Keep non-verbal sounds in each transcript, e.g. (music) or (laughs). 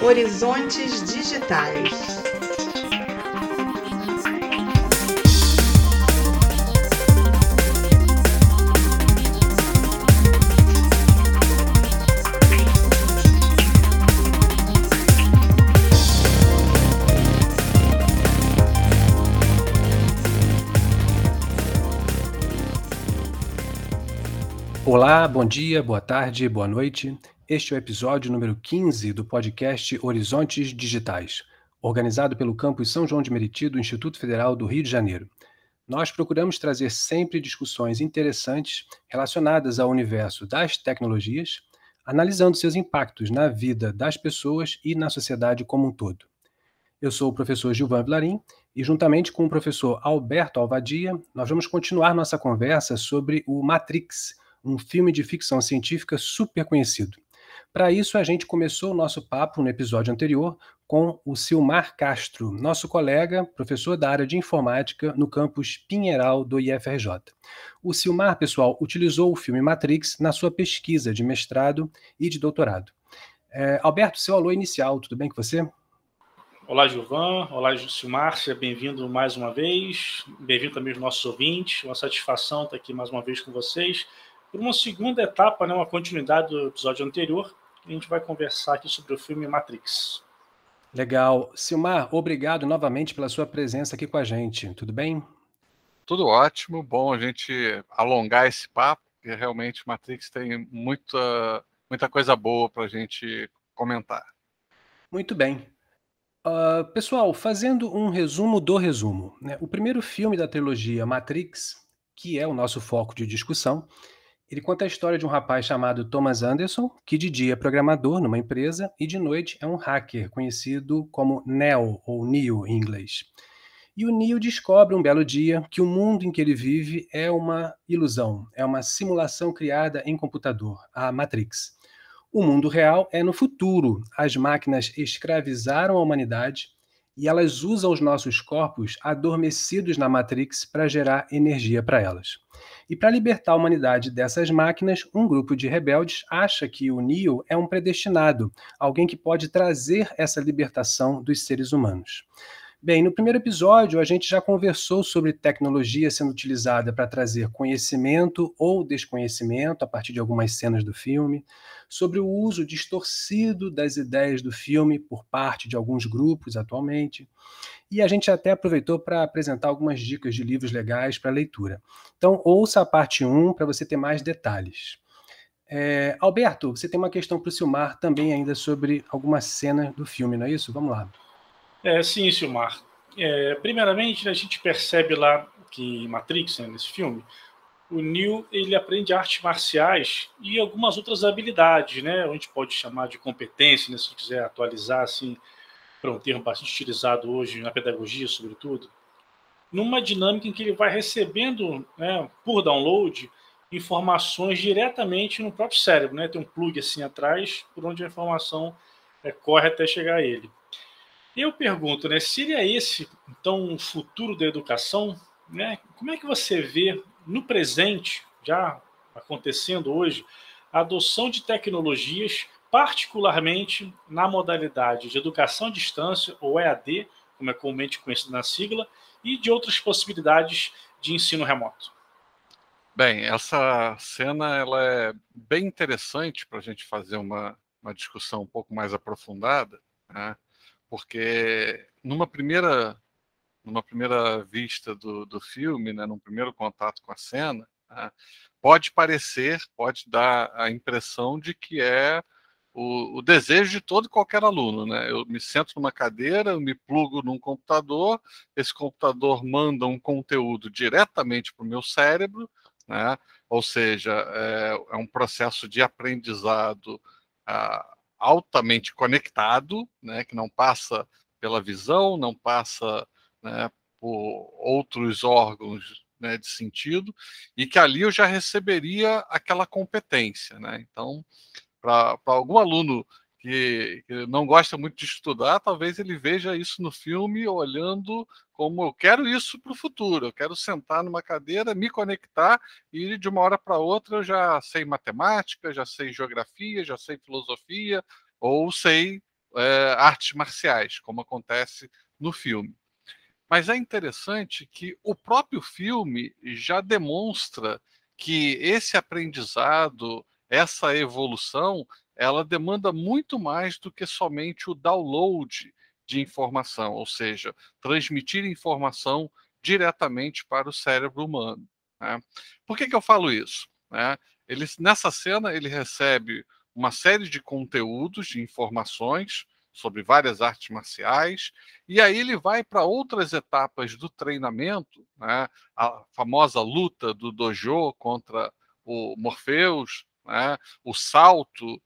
Horizontes Digitais. Olá, bom dia, boa tarde, boa noite. Este é o episódio número 15 do podcast Horizontes Digitais, organizado pelo campus São João de Meriti do Instituto Federal do Rio de Janeiro. Nós procuramos trazer sempre discussões interessantes relacionadas ao universo das tecnologias, analisando seus impactos na vida das pessoas e na sociedade como um todo. Eu sou o professor Gilvan Vilarim e, juntamente com o professor Alberto Alvadia, nós vamos continuar nossa conversa sobre o Matrix, um filme de ficção científica super conhecido. Para isso, a gente começou o nosso papo no episódio anterior com o Silmar Castro, nosso colega, professor da área de informática no campus Pinheiral do IFRJ. O Silmar, pessoal, utilizou o filme Matrix na sua pesquisa de mestrado e de doutorado. É, Alberto, seu alô inicial, tudo bem com você? Olá, Gilvan. Olá, Silmar. Seja bem-vindo mais uma vez. Bem-vindo também aos nossos ouvintes. Uma satisfação estar aqui mais uma vez com vocês por uma segunda etapa, né, uma continuidade do episódio anterior, a gente vai conversar aqui sobre o filme Matrix. Legal. Silmar, obrigado novamente pela sua presença aqui com a gente. Tudo bem? Tudo ótimo. Bom a gente alongar esse papo, porque realmente Matrix tem muita, muita coisa boa para a gente comentar. Muito bem. Uh, pessoal, fazendo um resumo do resumo. Né? O primeiro filme da trilogia Matrix, que é o nosso foco de discussão, ele conta a história de um rapaz chamado Thomas Anderson, que de dia é programador numa empresa e de noite é um hacker, conhecido como Neo ou Neo em inglês. E o Neo descobre um belo dia que o mundo em que ele vive é uma ilusão, é uma simulação criada em computador, a Matrix. O mundo real é no futuro. As máquinas escravizaram a humanidade e elas usam os nossos corpos adormecidos na Matrix para gerar energia para elas. E para libertar a humanidade dessas máquinas, um grupo de rebeldes acha que o Neo é um predestinado, alguém que pode trazer essa libertação dos seres humanos. Bem, no primeiro episódio a gente já conversou sobre tecnologia sendo utilizada para trazer conhecimento ou desconhecimento a partir de algumas cenas do filme, sobre o uso distorcido das ideias do filme por parte de alguns grupos atualmente. E a gente até aproveitou para apresentar algumas dicas de livros legais para leitura. Então, ouça a parte 1 para você ter mais detalhes. É, Alberto, você tem uma questão para o Silmar também ainda sobre alguma cena do filme, não é isso? Vamos lá. É, sim, Silmar. É, primeiramente, a gente percebe lá que em Matrix, né, nesse filme, o Neo ele aprende artes marciais e algumas outras habilidades, né? A gente pode chamar de competência, né, se quiser atualizar assim para um termo bastante utilizado hoje na pedagogia, sobretudo, numa dinâmica em que ele vai recebendo, né, por download, informações diretamente no próprio cérebro, né? Tem um plug assim atrás por onde a informação é, corre até chegar a ele. Eu pergunto, né, seria esse então o futuro da educação? Né? Como é que você vê no presente, já acontecendo hoje, a adoção de tecnologias, particularmente na modalidade de educação à distância, ou EAD, como é comumente conhecido na sigla, e de outras possibilidades de ensino remoto? Bem, essa cena ela é bem interessante para a gente fazer uma, uma discussão um pouco mais aprofundada. Né? Porque numa primeira numa primeira vista do, do filme, né, num primeiro contato com a cena, né, pode parecer, pode dar a impressão de que é o, o, desejo de todo e qualquer aluno. Né? Eu me sento numa cadeira, eu me plugo num computador, esse computador manda um conteúdo diretamente para o meu cérebro, né? ou seja, é, é um processo de aprendizado. Ah, altamente conectado, né, que não passa pela visão, não passa né, por outros órgãos né, de sentido, e que ali eu já receberia aquela competência. Né? Então, para algum aluno que, que, não gosta muito de estudar, talvez ele veja isso no filme olhando como eu quero isso para o futuro, eu quero sentar numa cadeira, me conectar e de uma hora para outra eu já sei matemática, já sei geografia, já sei filosofia, ou sei é, artes marciais, como acontece no filme. Mas é interessante que o próprio filme já demonstra que esse aprendizado, essa evolução, ela demanda muito mais do que somente o download de informação, ou seja, transmitir informação diretamente para o cérebro humano. Né? Por que, que eu falo isso? Né? Ele, nessa cena, ele recebe uma série de conteúdos, de informações sobre várias artes marciais, e aí ele vai para outras etapas do treinamento, né? a famosa luta do dojo contra o Morpheus, né? o salto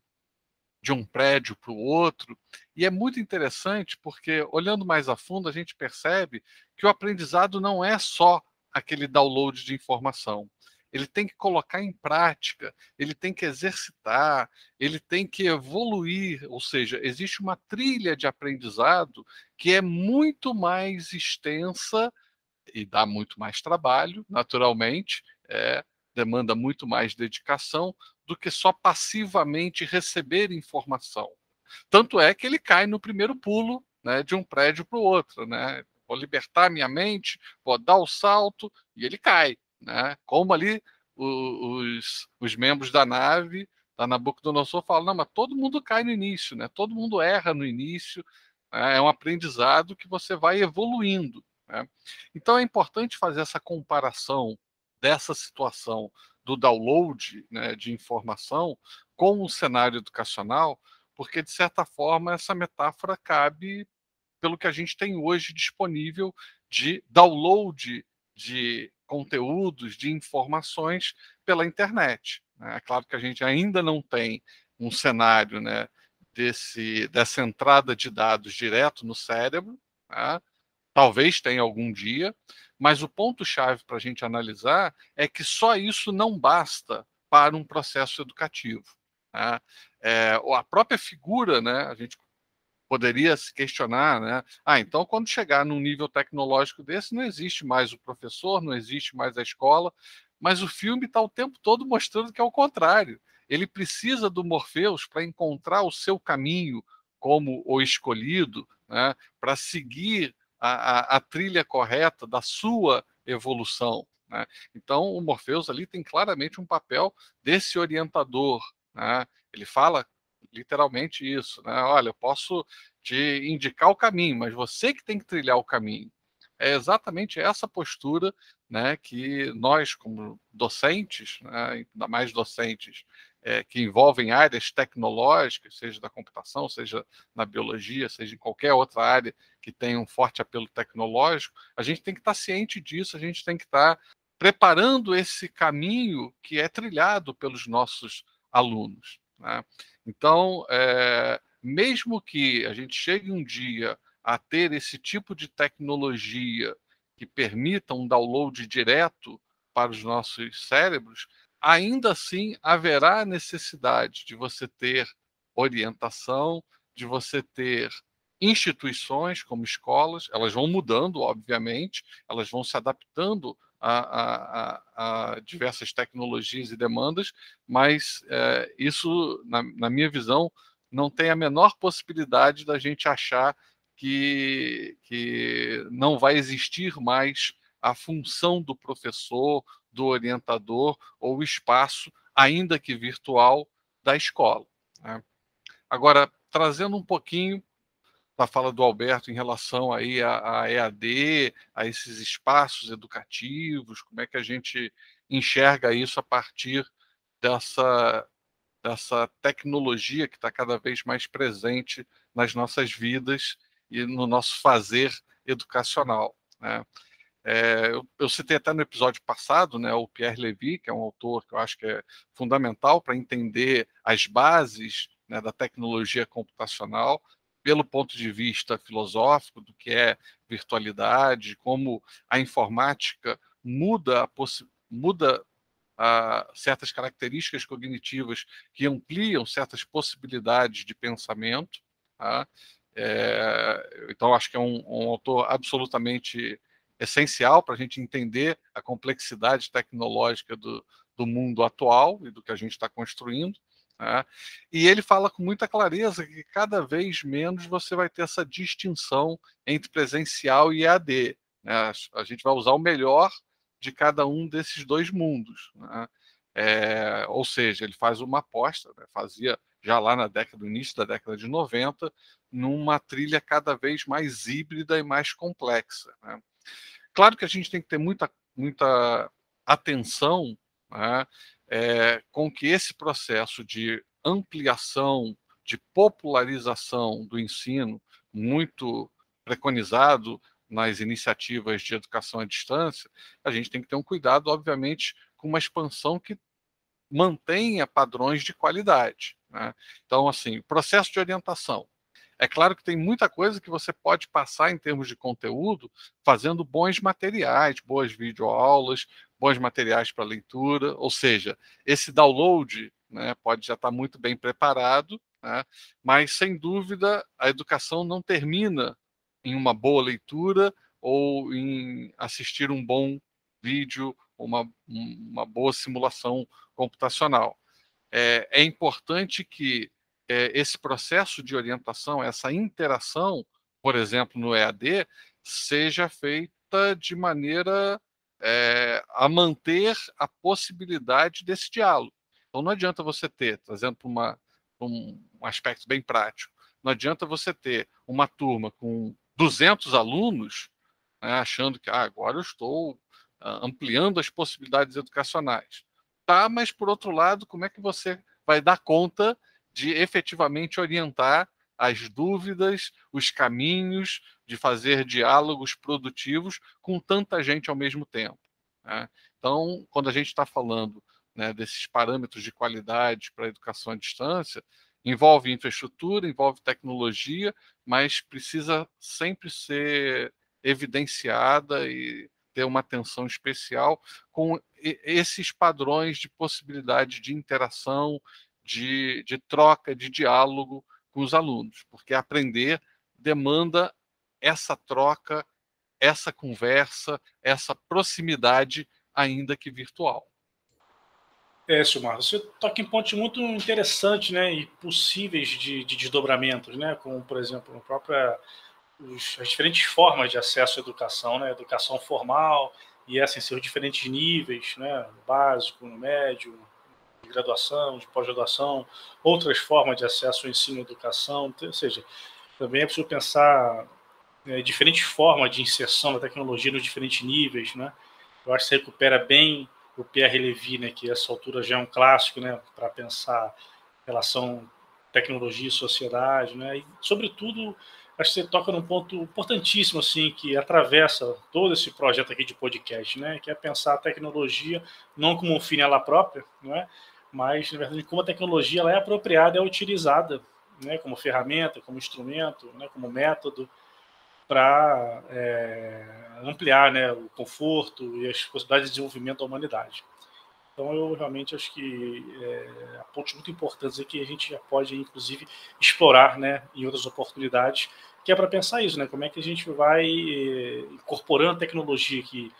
de um prédio para o outro. E é muito interessante porque, olhando mais a fundo, a gente percebe que o aprendizado não é só aquele download de informação. Ele tem que colocar em prática, ele tem que exercitar, ele tem que evoluir, ou seja, existe uma trilha de aprendizado que é muito mais extensa e dá muito mais trabalho, naturalmente, é, demanda muito mais dedicação do que só passivamente receber informação. Tanto é que ele cai no primeiro pulo né, de um prédio para o outro. Né? Vou libertar minha mente, vou dar o salto e ele cai. Né? Como ali os, os membros da nave da Nabucodonosor falam, não, mas todo mundo cai no início, né? todo mundo erra no início, né? é um aprendizado que você vai evoluindo. Né? Então é importante fazer essa comparação dessa situação do download né, de informação com o cenário educacional, porque, de certa forma, essa metáfora cabe pelo que a gente tem hoje disponível de download de conteúdos, de informações pela internet. Né? É claro que a gente ainda não tem um cenário né, desse, dessa entrada de dados direto no cérebro, né? talvez tenha algum dia, mas o ponto-chave para a gente analisar é que só isso não basta para um processo educativo. Né? É, a própria figura, né, a gente poderia se questionar, né? Ah, então quando chegar num nível tecnológico desse, não existe mais o professor, não existe mais a escola, mas o filme está o tempo todo mostrando que é o contrário. Ele precisa do Morpheus para encontrar o seu caminho como o escolhido, né? para seguir a, a, a trilha correta da sua evolução. Né? Então, o Morpheus ali tem claramente um papel desse orientador. Né? Ele fala literalmente isso, né? Olha, eu posso te indicar o caminho, mas você que tem que trilhar o caminho. É exatamente essa postura né, que nós, como docentes, né, ainda mais docentes é, que envolvem áreas tecnológicas, seja da computação, seja na biologia, seja em qualquer outra área que tenha um forte apelo tecnológico, a gente tem que estar ciente disso, a gente tem que estar preparando esse caminho que é trilhado pelos nossos alunos. Né? Então, é, mesmo que a gente chegue um dia a ter esse tipo de tecnologia que permita um download direto para os nossos cérebros, ainda assim haverá necessidade de você ter orientação, de você ter instituições como escolas, elas vão mudando, obviamente, elas vão se adaptando a, a, a diversas tecnologias e demandas, mas é, isso, na, na minha visão, não tem a menor possibilidade da gente achar que, que não vai existir mais a função do professor, do orientador ou o espaço, ainda que virtual, da escola. Né? Agora, trazendo um pouquinho da fala do Alberto em relação aí a, a, EAD, a esses espaços educativos, como é que a gente enxerga isso a partir dessa, dessa tecnologia que está cada vez mais presente nas nossas vidas e no nosso fazer educacional. Né? É, eu, eu, citei até no episódio passado né, o Pierre Levy, que é um autor que eu acho que é fundamental para entender as bases né, da tecnologia computacional, pelo ponto de vista filosófico do que é virtualidade, como a informática muda, a muda a certas características cognitivas que ampliam certas possibilidades de pensamento. Tá? É, então, acho que é um, um autor absolutamente essencial para a gente entender a complexidade tecnológica do, do mundo atual e do que a gente está construindo. Né? E ele fala com muita clareza que cada vez menos você vai ter essa distinção entre presencial e EAD. Né? A gente vai usar o melhor de cada um desses dois mundos. Né? É, ou seja, ele faz uma aposta, né? fazia já lá na década, no início da década de 90, numa trilha cada vez mais híbrida e mais complexa. Né? Claro que a gente tem que ter muita, muita atenção né? é, com que esse processo de ampliação, de popularização do ensino, muito preconizado nas iniciativas de educação à distância, a gente tem que ter um cuidado, obviamente, com uma expansão que mantenha padrões de qualidade. Né? Então, assim, processo de orientação. É claro que tem muita coisa que você pode passar em termos de conteúdo fazendo bons materiais, boas videoaulas, bons materiais para leitura, ou seja, esse download né, pode já estar tá muito bem preparado, né, mas sem dúvida a educação não termina em uma boa leitura ou em assistir um bom vídeo, uma, uma boa simulação computacional. É, é importante que é, esse processo de orientação, essa interação, por exemplo, no EAD, seja feita de maneira é, a manter a possibilidade desse diálogo. Então não adianta você ter, trazendo para um, um aspecto bem prático, não adianta você ter uma turma com 200 alunos né, achando que ah, agora eu estou uh, ampliando as possibilidades educacionais. Tá, mas por outro lado, como é que você vai dar conta de efetivamente orientar as dúvidas, os caminhos de fazer diálogos produtivos com tanta gente ao mesmo tempo. Né? Então, quando a gente está falando né, desses parâmetros de qualidade para a educação à distância, envolve infraestrutura, envolve tecnologia, mas precisa sempre ser evidenciada e ter uma atenção especial com esses padrões de possibilidade de interação, de, de troca, de diálogo com os alunos, porque aprender demanda essa troca, essa conversa, essa proximidade, ainda que virtual. É, Silmar, você toca em pontos muito interessantes né, e possíveis de, de desdobramentos, né, como, por exemplo, a própria, os, as diferentes formas de acesso à educação, né, educação formal e essa em seus diferentes níveis, né, básico, no médio, graduação, de pós-graduação, outras formas de acesso ao ensino e educação, ou seja, também é preciso pensar é, diferentes formas de inserção da tecnologia nos diferentes níveis, né? Eu acho que você recupera bem o Pierre Levy, né, que essa altura já é um clássico, né, para pensar relação tecnologia e sociedade, né? E sobretudo acho que você toca num ponto importantíssimo assim que atravessa todo esse projeto aqui de podcast, né? Que é pensar a tecnologia não como um fim ela própria, não é? Mas na verdade como a tecnologia ela é apropriada, é utilizada, né? Como ferramenta, como instrumento, né? Como método para é, ampliar né, o conforto e as possibilidades de desenvolvimento da humanidade. Então, eu realmente acho que é, pontos muito importantes aqui que a gente já pode, inclusive, explorar né, em outras oportunidades, que é para pensar isso, né? Como é que a gente vai é, incorporando tecnologia que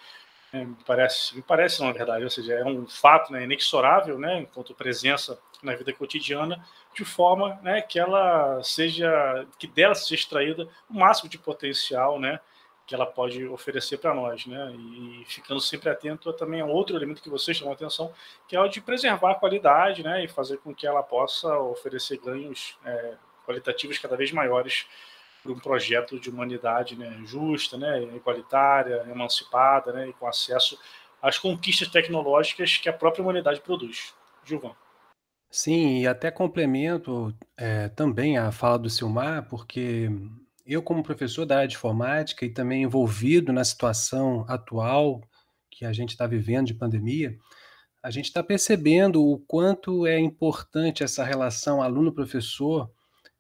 é, me parece, me parece, na verdade, ou seja, é um fato né, inexorável, né, enquanto presença na vida cotidiana, de forma né, que ela seja, que dela seja extraída o máximo de potencial, né, que ela pode oferecer para nós, né, e ficando sempre atento a, também a outro elemento que vocês chamam atenção, que é o de preservar a qualidade, né, e fazer com que ela possa oferecer ganhos é, qualitativos cada vez maiores um projeto de humanidade né, justa, né, igualitária, emancipada, né, e com acesso às conquistas tecnológicas que a própria humanidade produz. Gilvão. Sim, e até complemento é, também a fala do Silmar, porque eu, como professor da área de informática e também envolvido na situação atual que a gente está vivendo de pandemia, a gente está percebendo o quanto é importante essa relação aluno-professor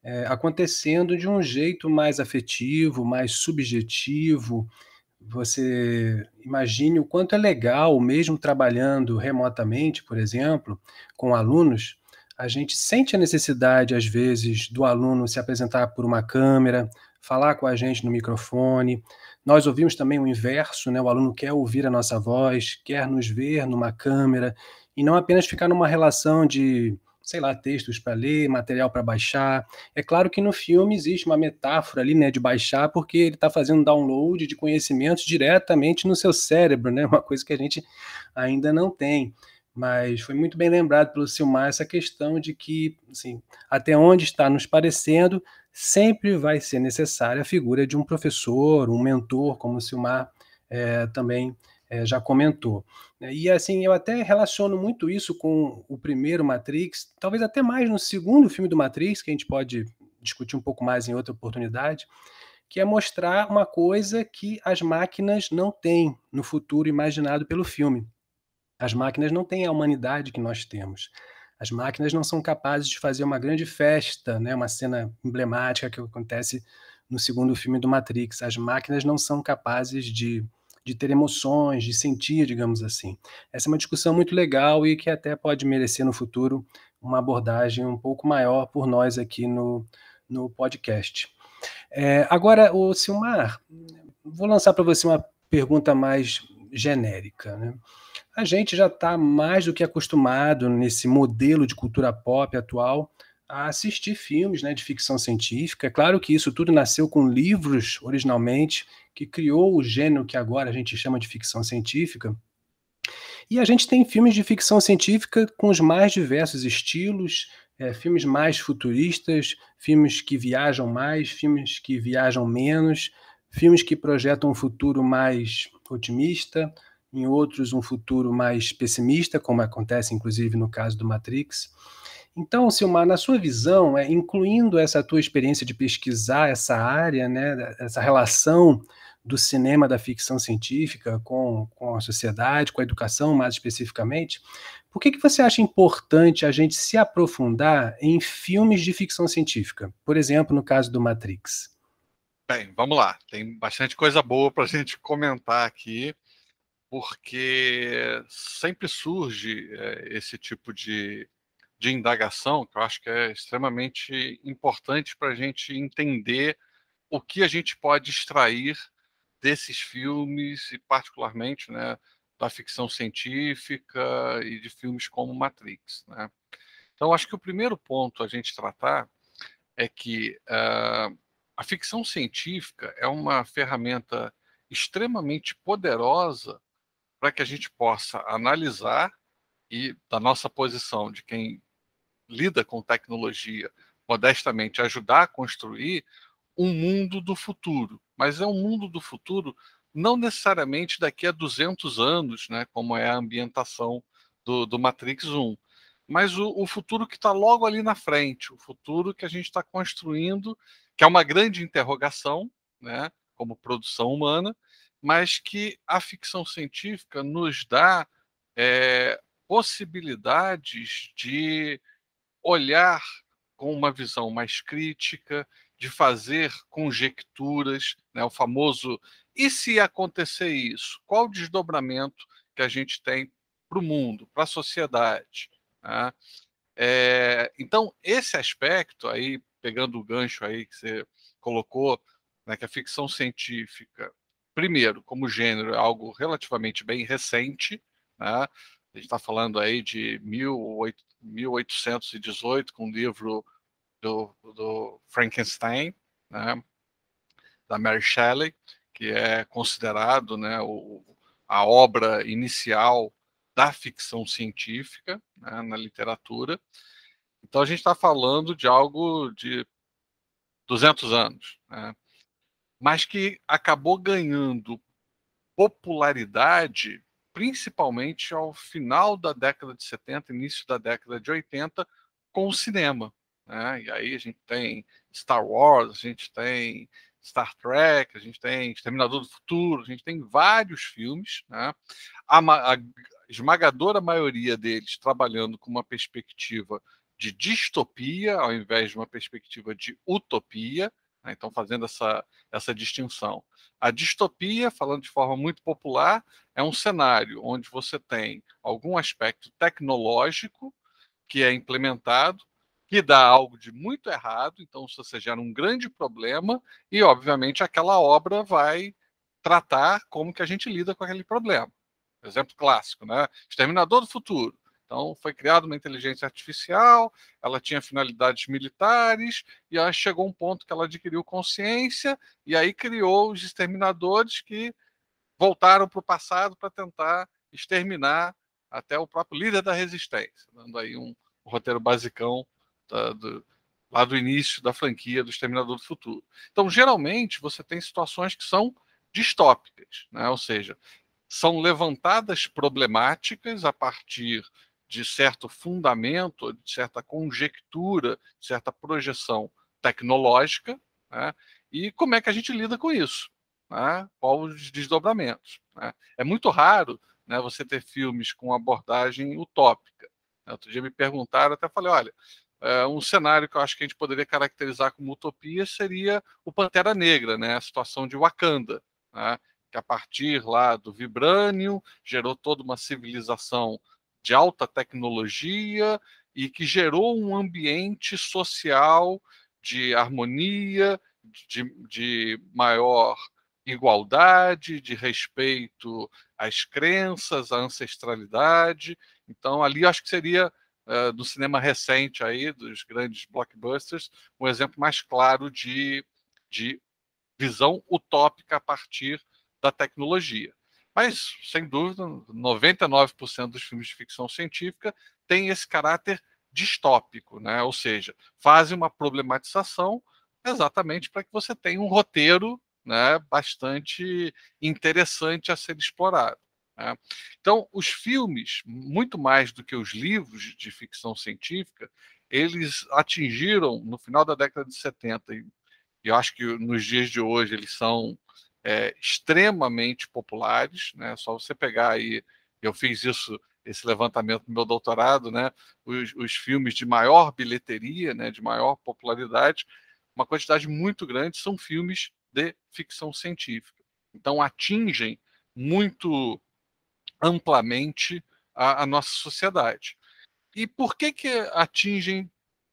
é, acontecendo de um jeito mais afetivo, mais subjetivo. Você imagine o quanto é legal, mesmo trabalhando remotamente, por exemplo, com alunos, a gente sente a necessidade, às vezes, do aluno se apresentar por uma câmera, falar com a gente no microfone. Nós ouvimos também o inverso, né? O aluno quer ouvir a nossa voz, quer nos ver numa câmera, e não apenas ficar numa relação de sei lá, textos para ler, material para baixar. É claro que no filme existe uma metáfora ali, né, de baixar, porque ele está fazendo download de conhecimentos diretamente no seu cérebro, né, (laughs) uma coisa que a gente ainda não tem. Mas foi muito bem lembrado pelo Silmar essa questão de que, assim, até onde está nos parecendo, sempre vai ser necessária a figura de um professor, um mentor, como o Silmar é, também é, já comentou. E assim, eu até relaciono muito isso com o primeiro Matrix, talvez até mais no segundo filme do Matrix, que a gente pode discutir um pouco mais em outra oportunidade, que é mostrar uma coisa que as máquinas não têm no futuro imaginado pelo filme. As máquinas não têm a humanidade que nós temos. As máquinas não são capazes de fazer uma grande festa, né, uma cena emblemática que acontece no segundo filme do Matrix. As máquinas não são capazes de de ter emoções, de sentir, digamos assim. Essa é uma discussão muito legal e que até pode merecer no futuro uma abordagem um pouco maior por nós aqui no, no podcast. É, agora, o Silmar, vou lançar para você uma pergunta mais genérica. Né? A gente já está mais do que acostumado nesse modelo de cultura pop atual a assistir filmes né, de ficção científica. É claro que isso tudo nasceu com livros originalmente, que criou o gênero que agora a gente chama de ficção científica. E a gente tem filmes de ficção científica com os mais diversos estilos, é, filmes mais futuristas, filmes que viajam mais, filmes que viajam menos, filmes que projetam um futuro mais otimista, em outros um futuro mais pessimista, como acontece inclusive no caso do Matrix. Então, Silmar, na sua visão, é, incluindo essa tua experiência de pesquisar essa área, né, essa relação do cinema da ficção científica com, com a sociedade, com a educação mais especificamente, por que, que você acha importante a gente se aprofundar em filmes de ficção científica? Por exemplo, no caso do Matrix. Bem, vamos lá. Tem bastante coisa boa para a (laughs) gente comentar aqui, porque sempre surge é, esse tipo de de indagação, que eu acho que é extremamente importante para a gente entender o que a gente pode extrair desses filmes, e particularmente né, da ficção científica e de filmes como Matrix. Né? Então, acho que o primeiro ponto a gente tratar é que uh, a ficção científica é uma ferramenta extremamente poderosa para que a gente possa analisar e, da nossa posição de quem lida com tecnologia, modestamente, ajudar a construir um mundo do futuro. Mas é um mundo do futuro não necessariamente daqui a 200 anos, né, como é a ambientação do, do Matrix 1, mas o, o futuro que está logo ali na frente, o futuro que a gente está construindo, que é uma grande interrogação, né, como produção humana, mas que a ficção científica nos dá é, possibilidades de olhar com uma visão mais crítica, de fazer conjecturas, né, o famoso e se acontecer isso? Qual o desdobramento que a gente tem para o mundo, para a sociedade? Né? É, então, esse aspecto aí, pegando o gancho aí que você colocou, né, que a ficção científica, primeiro, como gênero, é algo relativamente bem recente, né? a gente está falando aí de 1818, com o livro do, do Frankenstein, né, da Mary Shelley, que é considerado né, o, a obra inicial da ficção científica né, na literatura. Então a gente está falando de algo de 200 anos, né, mas que acabou ganhando popularidade principalmente ao final da década de 70, início da década de 80, com o cinema. Né? E aí a gente tem Star Wars, a gente tem Star Trek, a gente tem Exterminador do Futuro, a gente tem vários filmes, né? a, a esmagadora maioria deles trabalhando com uma perspectiva de distopia ao invés de uma perspectiva de utopia? Então fazendo essa, essa distinção. A distopia, falando de forma muito popular, é um cenário onde você tem algum aspecto tecnológico que é implementado, que dá algo de muito errado, então você gera um grande problema e, obviamente, aquela obra vai tratar como que a gente lida com aquele problema. Exemplo clássico, né? Exterminador do Futuro. Então, foi criada uma inteligência artificial, ela tinha finalidades militares, e aí chegou um ponto que ela adquiriu consciência, e aí criou os exterminadores que voltaram para o passado para tentar exterminar até o próprio líder da resistência, dando aí um, roteiro basicão da, do, lá do início da franquia do Exterminador do Futuro. Então, geralmente, você tem situações que são distópicas, né? ou seja, são levantadas problemáticas a partir de certo fundamento, de certa conjectura, de certa projeção tecnológica, né? e como é que a gente lida com isso? Né? Quais os desdobramentos? Né? É muito raro né, você ter filmes com abordagem utópica. Outro dia me perguntaram, até falei, olha, é, um cenário que eu acho que a gente poderia caracterizar como utopia seria o Pantera Negra, né, a situação de Wakanda, né, que a partir lá do vibrânio gerou toda uma civilização de alta tecnologia e que gerou um ambiente social de harmonia, de, de maior igualdade, de respeito às crenças, à ancestralidade. Então, ali acho que seria, uh, do cinema recente aí, dos grandes blockbusters, um exemplo mais claro de, de visão utópica a partir da tecnologia. Mas, sem dúvida, 99% dos filmes de ficção científica têm esse caráter distópico, né? ou seja, fazem uma problematização exatamente para que você tenha um roteiro né, bastante interessante a ser explorado. Né? Então, os filmes, muito mais do que os livros de ficção científica, eles atingiram, no final da década de 70, e eu acho que nos dias de hoje eles são é, extremamente populares, né? Só você pegar aí, eu fiz isso, esse levantamento no meu doutorado, né? Os, os filmes de maior bilheteria, né? De maior popularidade, uma quantidade muito grande são filmes de ficção científica. Então, atingem muito amplamente a, a nossa sociedade. E por que, que atingem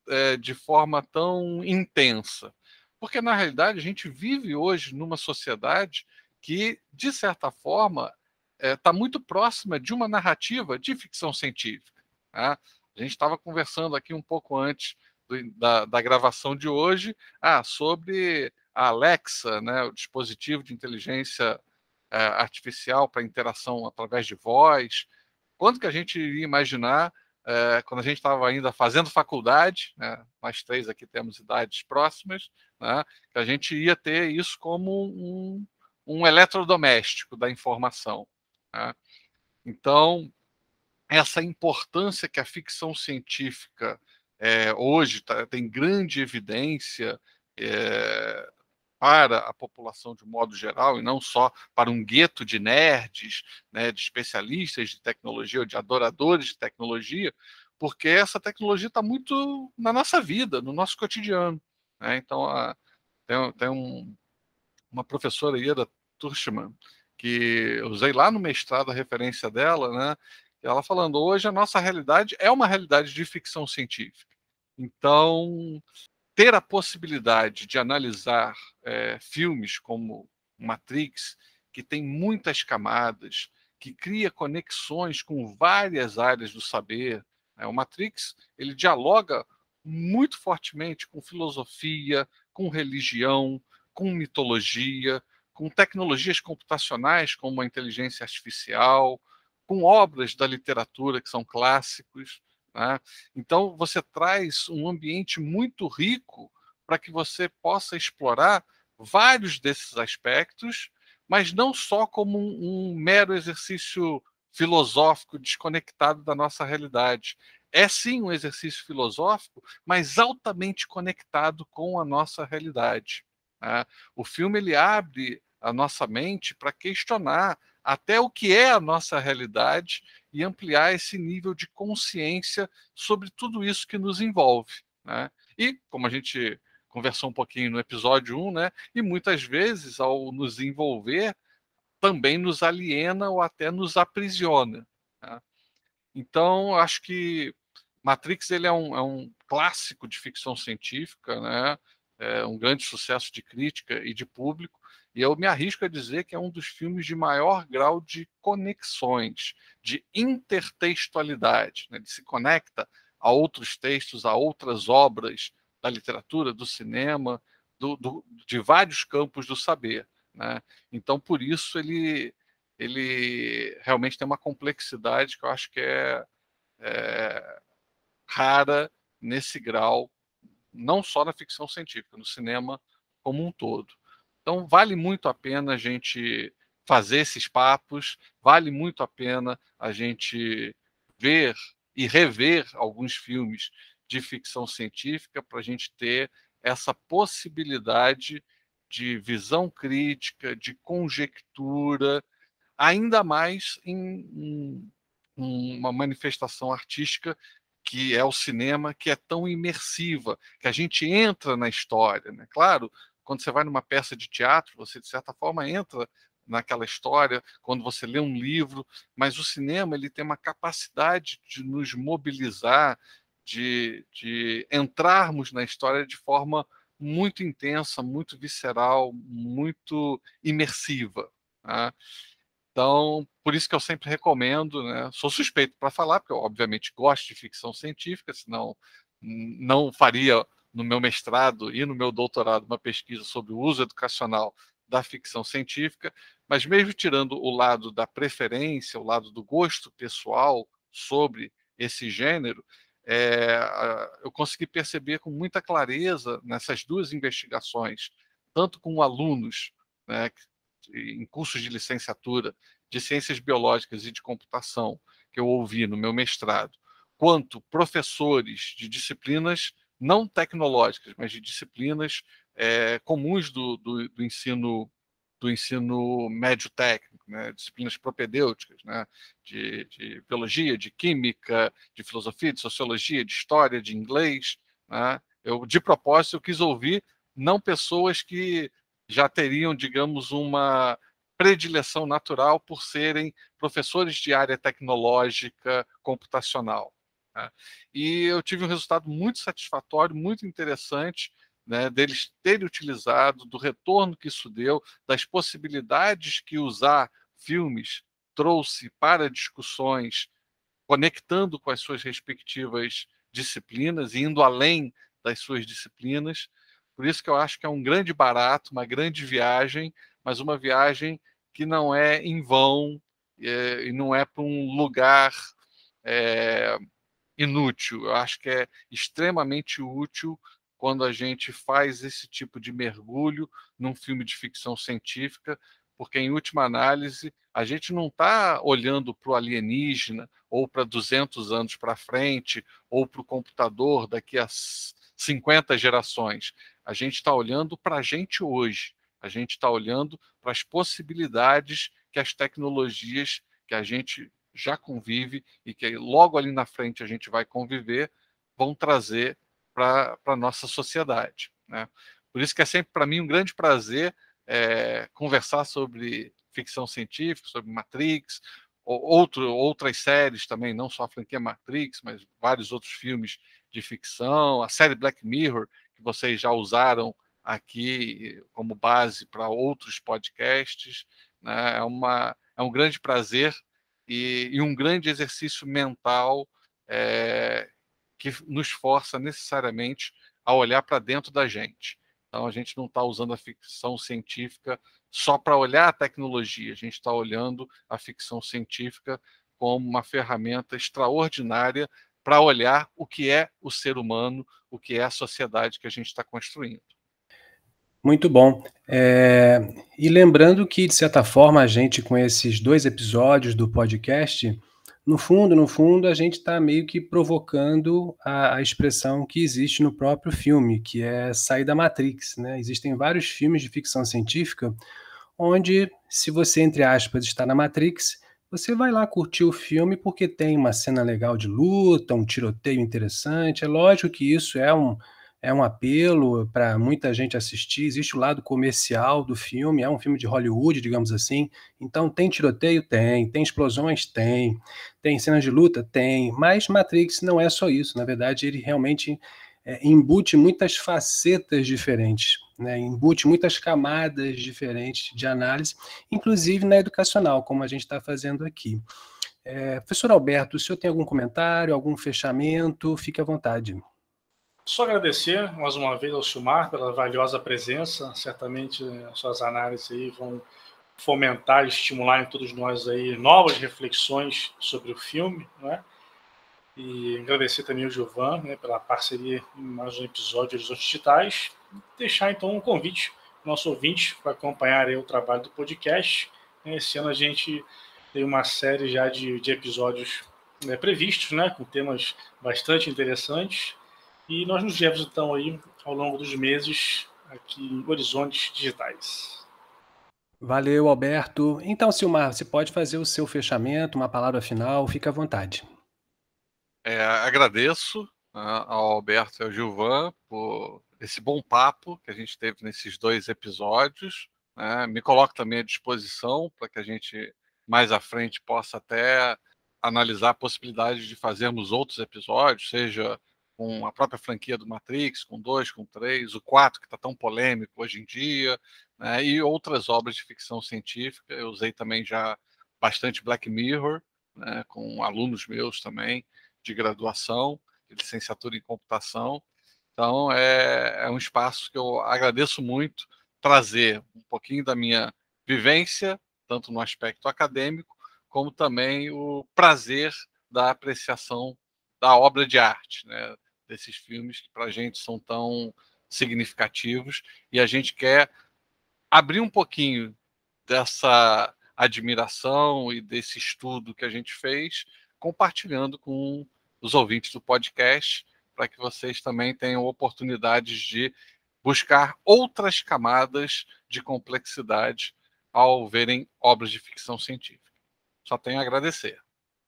é, de forma tão intensa? Porque, na realidade, a gente vive hoje numa sociedade que, de certa forma, está é, tá muito próxima de uma narrativa de ficção científica. Né? A gente estava conversando aqui um pouco antes do, da, da, gravação de hoje ah, sobre a Alexa, né, o dispositivo de inteligência é, artificial para interação através de voz. Quando que a gente iria imaginar, é, quando a gente estava ainda fazendo faculdade, né, nós três aqui temos idades próximas, né, que a gente ia ter isso como um, um eletrodoméstico da informação. Né? Então, essa importância que a ficção científica é, hoje tá, tem grande evidência é, para a população de modo geral e não só para um gueto de nerds, né, de especialistas de tecnologia ou de adoradores de tecnologia, porque essa tecnologia está muito na nossa vida, no nosso cotidiano. Né? Então, a, tem, tem um, uma professora, Ira Turchman, que eu usei lá no mestrado a referência dela, né? ela falando, hoje a nossa realidade é uma realidade de ficção científica. Então, ter a possibilidade de analisar é, filmes como Matrix, que tem muitas camadas, que cria conexões com várias áreas do saber. Né? O Matrix ele dialoga muito fortemente com filosofia, com religião, com mitologia, com tecnologias computacionais como a inteligência artificial, com obras da literatura que são clássicos. Né? Então, você traz um ambiente muito rico para que você possa explorar vários desses aspectos, mas não só como um, um mero exercício filosófico desconectado da nossa realidade. É sim um exercício filosófico, mas altamente conectado com a nossa realidade. Né? O filme ele abre a nossa mente para questionar até o que é a nossa realidade e ampliar esse nível de consciência sobre tudo isso que nos envolve. Né? E, como a gente conversou um pouquinho no episódio 1, né? e muitas vezes, ao nos envolver, também nos aliena ou até nos aprisiona. Né? Então, acho que Matrix ele é um, é um clássico de ficção científica, né? é um grande sucesso de crítica e de público, e eu me arrisco a dizer que é um dos filmes de maior grau de conexões, de intertextualidade, né? ele se conecta a outros textos, a outras obras da literatura, do cinema, do, do, de vários campos do saber. Né? Então, por isso, ele, ele realmente tem uma complexidade que eu acho que é, é rara nesse grau, não só na ficção científica, no cinema como um todo. Então, vale muito a pena a gente fazer esses papos, vale muito a pena a gente ver e rever alguns filmes de ficção científica para a gente ter essa possibilidade de visão crítica, de conjectura, ainda mais em, uma manifestação artística que é o cinema, que é tão imersiva, que a gente entra na história. Né? Claro, quando você vai numa peça de teatro, você, de certa forma, entra naquela história, quando você lê um livro, mas o cinema ele tem uma capacidade de nos mobilizar, de, de entrarmos na história de forma muito intensa, muito visceral, muito imersiva. Né? Então, por isso que eu sempre recomendo, né? Sou suspeito para falar, porque eu obviamente gosto de ficção científica, senão não faria no meu mestrado e no meu doutorado uma pesquisa sobre o uso educacional da ficção científica, mas mesmo tirando o lado da preferência, o lado do gosto pessoal sobre esse gênero, é, eu consegui perceber com muita clareza nessas duas investigações, tanto com alunos né, em cursos de licenciatura de ciências biológicas e de computação que eu ouvi no meu mestrado, quanto professores de disciplinas não tecnológicas, mas de disciplinas é, comuns do, do, do, ensino do ensino médio técnico, né? disciplinas propedêuticas, né? de, de, biologia, de química, de filosofia, de sociologia, de história, de inglês. Né? Eu, de propósito, eu quis ouvir não pessoas que já teriam, digamos, uma predileção natural por serem professores de área tecnológica computacional. Né? E eu tive um resultado muito satisfatório, muito interessante, né, deles terem utilizado, do retorno que isso deu, das possibilidades que usar filmes trouxe para discussões, conectando com as suas respectivas disciplinas indo além das suas disciplinas. Por isso que eu acho que é um grande barato, uma grande viagem, mas uma viagem que não é em vão é, e não é para um lugar é, inútil. Eu acho que é extremamente útil quando a gente faz esse tipo de mergulho num filme de ficção científica, porque, em última análise, a gente não está olhando para o alienígena ou para 200 anos para frente ou para o computador daqui a 50 gerações. A gente está olhando para a gente hoje. A gente está olhando para as possibilidades que as tecnologias que a gente já convive e que logo ali na frente a gente vai conviver, vão trazer para a nossa sociedade. Né? Por isso que é sempre para mim um grande prazer é, conversar sobre ficção científica, sobre Matrix, ou outro, outras séries também, não só a franquia Matrix, mas vários outros filmes de ficção, a série Black Mirror, que vocês já usaram aqui como base para outros podcasts. Né? É, uma, é um grande prazer e, e um grande exercício mental é, que nos força necessariamente a olhar para dentro da gente. Então, a gente não está usando a ficção científica só para olhar a tecnologia, a gente está olhando a ficção científica como uma ferramenta extraordinária para olhar o que é o ser humano, o que é a sociedade que a gente está construindo. Muito bom. É, e lembrando que, de certa forma, a gente, com esses dois episódios do podcast, no fundo, no fundo, a gente está meio que provocando a, a, expressão que existe no próprio filme, que é sair da Matrix. Né? Existem vários filmes de ficção científica onde, se você, entre aspas, está na Matrix, você vai lá curtir o filme porque tem uma cena legal de luta, um tiroteio interessante. É lógico que isso é um é um apelo para muita gente assistir. Existe o lado comercial do filme, é um filme de Hollywood, digamos assim. Então, tem tiroteio? Tem. Tem explosões? Tem. Tem cenas de luta? Tem. Mas Matrix não é só isso. Na verdade, ele realmente é, embute muitas facetas diferentes, né, embute muitas camadas diferentes de análise, inclusive na educacional, como a gente está fazendo aqui. É, professor Alberto, o senhor tem algum comentário, algum fechamento? Fique à vontade. Só agradecer mais uma vez ao Silmar pela valiosa presença. Certamente as suas análises aí vão fomentar e estimular em todos nós aí novas reflexões sobre o filme, né? E agradecer também ao Gilvan né, pela parceria em mais um episódio Horizontes Digitais. Deixar então um convite para nosso ouvinte para acompanhar o trabalho do podcast. Esse ano a gente tem uma série já de, de episódios né, previstos, né, com temas bastante interessantes. E nós nos vemos então aí ao longo dos meses aqui em Horizontes Digitais. Valeu, Alberto. Então, Silmar, você pode fazer o seu fechamento, uma palavra final, fica à vontade. É, agradeço né, ao Alberto e ao Gilvan por esse bom papo que a gente teve nesses dois episódios. Né? Me coloco também à disposição para que a gente mais à frente possa até analisar a possibilidade de fazermos outros episódios, seja com a própria franquia do Matrix, com dois, com três, o quatro que está tão polêmico hoje em dia, né? e outras obras de ficção científica. Eu usei também já bastante Black Mirror, né? com alunos meus também de graduação, de licenciatura em computação. Então, é, é um espaço que eu agradeço muito trazer um pouquinho da minha vivência, tanto no aspecto acadêmico, como também o prazer da apreciação da obra de arte, né? Desses filmes que para a gente são tão significativos e a gente quer abrir um pouquinho dessa admiração e desse estudo que a gente fez compartilhando com os ouvintes do podcast, para que vocês também tenham oportunidades de buscar outras camadas de complexidade ao verem obras de ficção científica. Só tenho a agradecer.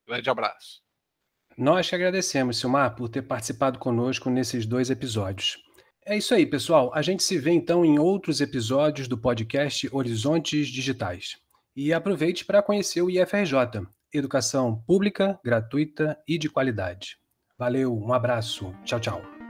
Grande abraço. Nós te agradecemos, Silmar, por ter participado conosco nesses dois episódios. É isso aí, pessoal. A gente se vê então em outros episódios do podcast Horizontes Digitais. E aproveite para conhecer o IFRJ, educação pública, gratuita e de qualidade. Valeu, um abraço. Tchau, tchau.